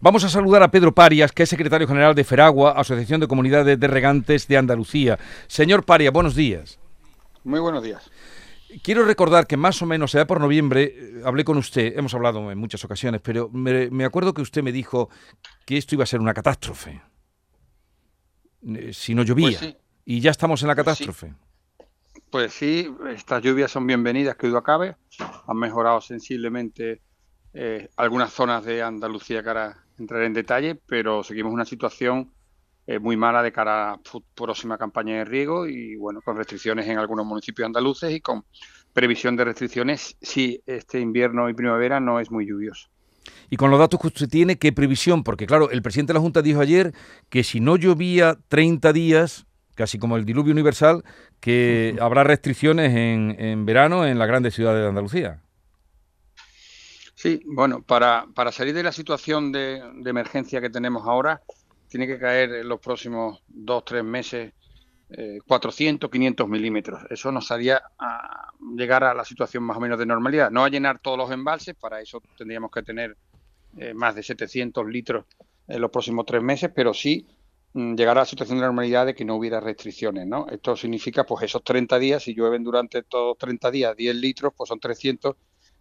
Vamos a saludar a Pedro Parias, que es secretario general de Feragua, Asociación de Comunidades de Regantes de Andalucía. Señor Parias, buenos días. Muy buenos días. Quiero recordar que más o menos, sea por noviembre, eh, hablé con usted, hemos hablado en muchas ocasiones, pero me, acuerdo que usted me dijo que esto iba a ser una catástrofe, eh, si no llovía. Pues y ya estamos en la pues catástrofe. Pues sí, estas lluvias son bienvenidas, que duda cabe. Han mejorado sensiblemente eh, algunas zonas de Andalucía que ahora entraré en detalle, pero seguimos una situación eh, muy mala de cara a la próxima campaña de riego y bueno, con restricciones en algunos municipios andaluces y con previsión de restricciones si este invierno y primavera no es muy lluvioso. Y con los datos que usted tiene, ¿qué previsión? Porque claro, el presidente de la Junta dijo ayer que si no llovía 30 días, casi como el diluvio universal, que habrá restricciones en, verano en las grandes ciudades de Andalucía. Sí, bueno, para, para salir de la situación de, emergencia que tenemos ahora, tiene que caer en los próximos dos, tres meses 400, eh, 500 milímetros. Eso nos haría a llegar a la situación más o menos de normalidad. No a llenar todos los embalses, para eso tendríamos que tener eh, más de 700 litros en los próximos tres meses, pero sí Mm, llegar a la situación de normalidad de que no hubiera restricciones, ¿no? Esto significa, pues esos 30 días, si llueven durante todos 30 días 10 litros, pues son 300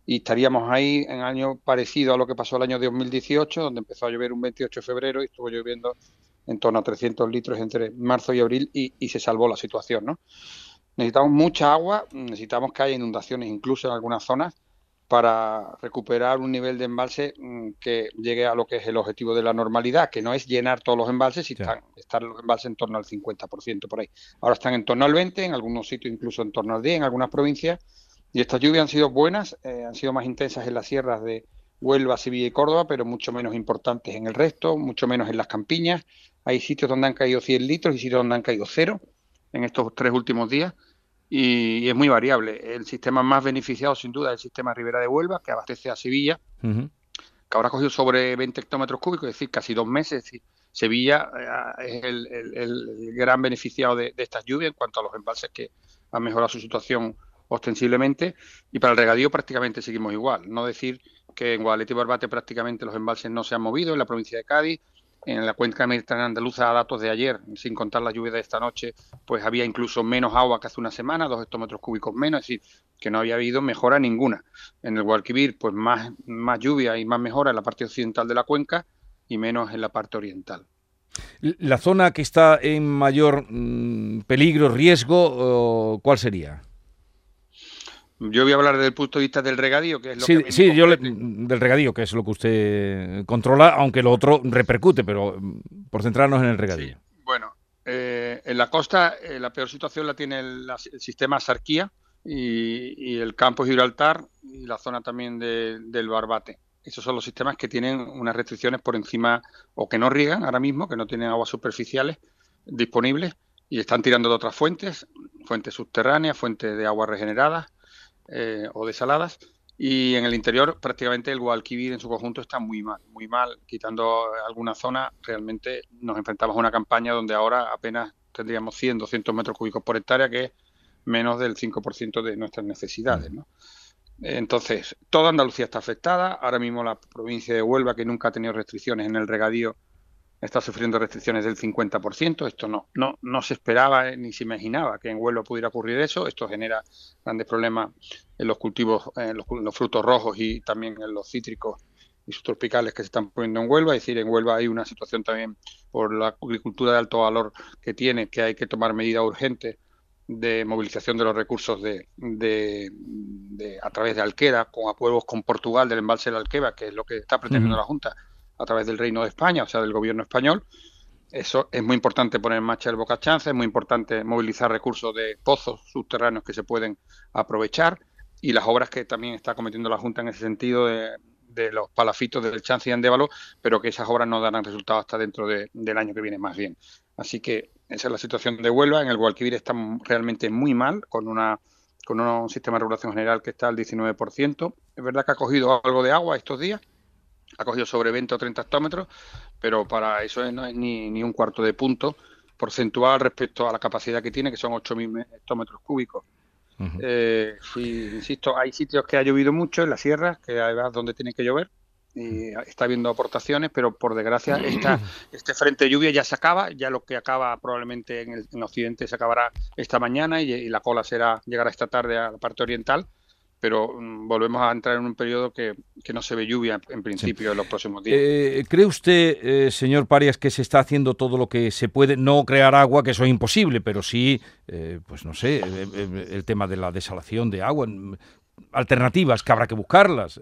y estaríamos ahí en año parecido a lo que pasó el año 2018, donde empezó a llover un 28 de febrero y estuvo lloviendo en torno a 300 litros entre marzo y abril y, y se salvó la situación, ¿no? Necesitamos mucha agua, necesitamos que haya inundaciones incluso en algunas zonas para recuperar un nivel de embalse mm, que llegue a lo que es el objetivo de la normalidad, que no es llenar todos los embalses, y están, están los embalses en torno al 50% por ahí. Ahora están en torno al 20%, en algunos sitios incluso en torno al 10%, en algunas provincias, y estas lluvias han sido buenas, eh, han sido más intensas en las sierras de Huelva, Sevilla y Córdoba, pero mucho menos importantes en el resto, mucho menos en las campiñas. Hay sitios donde han caído 100 litros y sitios donde han caído cero en estos tres últimos días y, es muy variable. El sistema más beneficiado, sin duda, es el sistema Ribera de Huelva, que abastece a Sevilla, que ahora ha cogido sobre 20 hectómetros cúbicos, es decir, casi dos meses. Sevilla eh, es el, gran beneficiado de, estas lluvias en cuanto a los embalses que han mejorado su situación ostensiblemente. Y para el regadío prácticamente seguimos igual. No decir que en Guadalete y Barbate prácticamente los embalses no se han movido, en la provincia de Cádiz en la cuenca mediterránea andaluza, a datos de ayer, sin contar la lluvia de esta noche, pues había incluso menos agua que hace una semana, dos hectómetros cúbicos menos, es decir, que no había habido mejora ninguna. En el Guadalquivir, pues más, más lluvia y más mejora en la parte occidental de la cuenca y menos en la parte oriental. ¿La zona que está en mayor mm, peligro, riesgo, cuál sería? Yo voy a hablar desde el punto de vista del regadío, que es lo sí, que... Sí, yo del regadío, que es lo que usted controla, aunque lo otro repercute, pero mm, por centrarnos en el regadío. Bueno, eh, en la costa eh, la peor situación la tiene el, sistema Sarquía y, el campo Gibraltar y la zona también del Barbate. Esos son los sistemas que tienen unas restricciones por encima o que no riegan ahora mismo, que no tienen aguas superficiales disponibles y están tirando de otras fuentes, fuentes subterráneas, fuentes de agua regeneradas eh, o desaladas. Y en el interior prácticamente el Guadalquivir en su conjunto está muy mal, muy mal. Quitando alguna zona, realmente nos enfrentamos a una campaña donde ahora apenas tendríamos 100, 200 metros cúbicos por hectárea, que es menos del 5% de nuestras necesidades. ¿no? Entonces, toda Andalucía está afectada. Ahora mismo la provincia de Huelva, que nunca ha tenido restricciones en el regadío, está sufriendo restricciones del 50%. Esto no, no, no se esperaba ni se imaginaba que en Huelva pudiera ocurrir eso. Esto genera grandes problemas en los cultivos, en los, frutos rojos y también en los cítricos y subtropicales que se están poniendo en Huelva. Es decir, en Huelva hay una situación también por la agricultura de alto valor que tiene, que hay que tomar medidas urgentes de movilización de los recursos de, de, a través de Alquera, con acuerdos con Portugal del embalse de Alqueva, que es lo que está pretendiendo la Junta, a través del Reino de España, o sea, del gobierno español. Eso es muy importante poner en marcha el Boca Chance, es muy importante movilizar recursos de pozos subterráneos que se pueden aprovechar y las obras que también está cometiendo la Junta en ese sentido de, los palafitos del Chance y Andévalo, pero que esas obras no darán resultados hasta dentro del año que viene más bien. Así que esa es la situación de Huelva. En el Guadalquivir está realmente muy mal, con una con un sistema de regulación general que está al 19%. Es verdad que ha cogido algo de agua estos días, ha cogido sobre 20 o 30 hectómetros, pero para eso no es ni, ni un cuarto de punto porcentual respecto a la capacidad que tiene, que son 8.000 hectómetros cúbicos. eh, insisto, hay sitios que ha llovido mucho en las sierras, que además donde tiene que llover, y está habiendo aportaciones, pero por desgracia esta, este frente de lluvia ya se acaba, ya lo que acaba probablemente en, el, Occidente se acabará esta mañana y, y, la cola será llegará esta tarde a la parte oriental pero mm, volvemos a entrar en un periodo que, no se ve lluvia en principio en los próximos días. Eh, ¿Cree usted, eh, señor Parias, que se está haciendo todo lo que se puede? No crear agua, que eso es imposible, pero sí, eh, pues no sé, el, tema de la desalación de agua, mm, alternativas que habrá que buscarlas.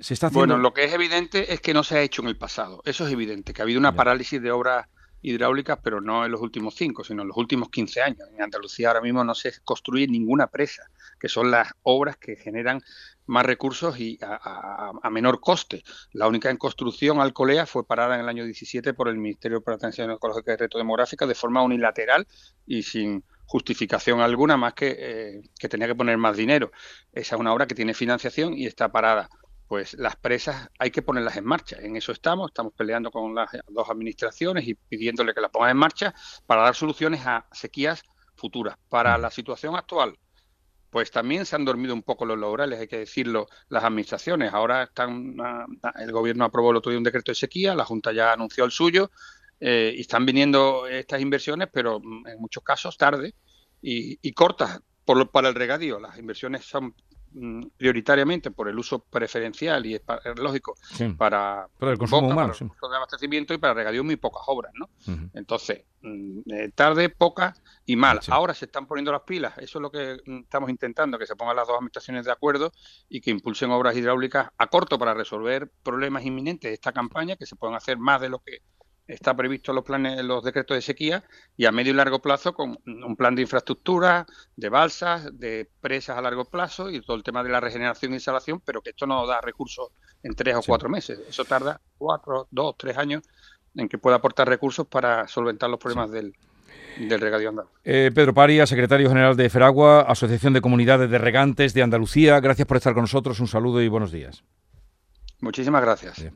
¿se está Bueno, lo que es evidente es que no se ha hecho en el pasado. Eso es evidente, que ha habido una parálisis de obras hidráulicas, pero no en los últimos cinco, sino en los últimos 15 años. En Andalucía ahora mismo no se construye ninguna presa, que son las obras que generan más recursos y a, menor coste. La única en construcción, Alcolea, fue parada en el año 17 por el Ministerio para la Ecológica y Reto Demográfica de forma unilateral y sin justificación alguna más que, eh, que tenía que poner más dinero. Esa es una obra que tiene financiación y está parada pues las presas hay que ponerlas en marcha. En eso estamos, estamos peleando con las dos administraciones y pidiéndole que las pongan en marcha para dar soluciones a sequías futuras. Para la situación actual, pues también se han dormido un poco los laurales, hay que decirlo, las administraciones. Ahora están, ah, el gobierno aprobó el otro día un decreto de sequía, la Junta ya anunció el suyo eh, y están viniendo estas inversiones, pero mm, en muchos casos tarde y, cortas por, para el regadío. Las inversiones son prioritariamente por el uso preferencial y es, lógico para, el consumo humano, de abastecimiento y para regadío muy pocas obras, ¿no? Entonces, mm, eh, tarde, pocas y mal. Ahora se están poniendo las pilas, eso es lo que mm, estamos intentando, que se pongan las dos administraciones de acuerdo y que impulsen obras hidráulicas a corto para resolver problemas inminentes de esta campaña, que se puedan hacer más de lo que está previsto en los planes, los decretos de sequía y a medio y largo plazo con un plan de infraestructura, de balsas, de presas a largo plazo y todo el tema de la regeneración e instalación, pero que esto no da recursos en tres o cuatro meses. Eso tarda cuatro, dos, tres años en que pueda aportar recursos para solventar los problemas del, del regadío andaluz. Eh, Pedro Paria, secretario general de Feragua, Asociación de Comunidades de Regantes de Andalucía, gracias por estar con nosotros, un saludo y buenos días. Muchísimas gracias.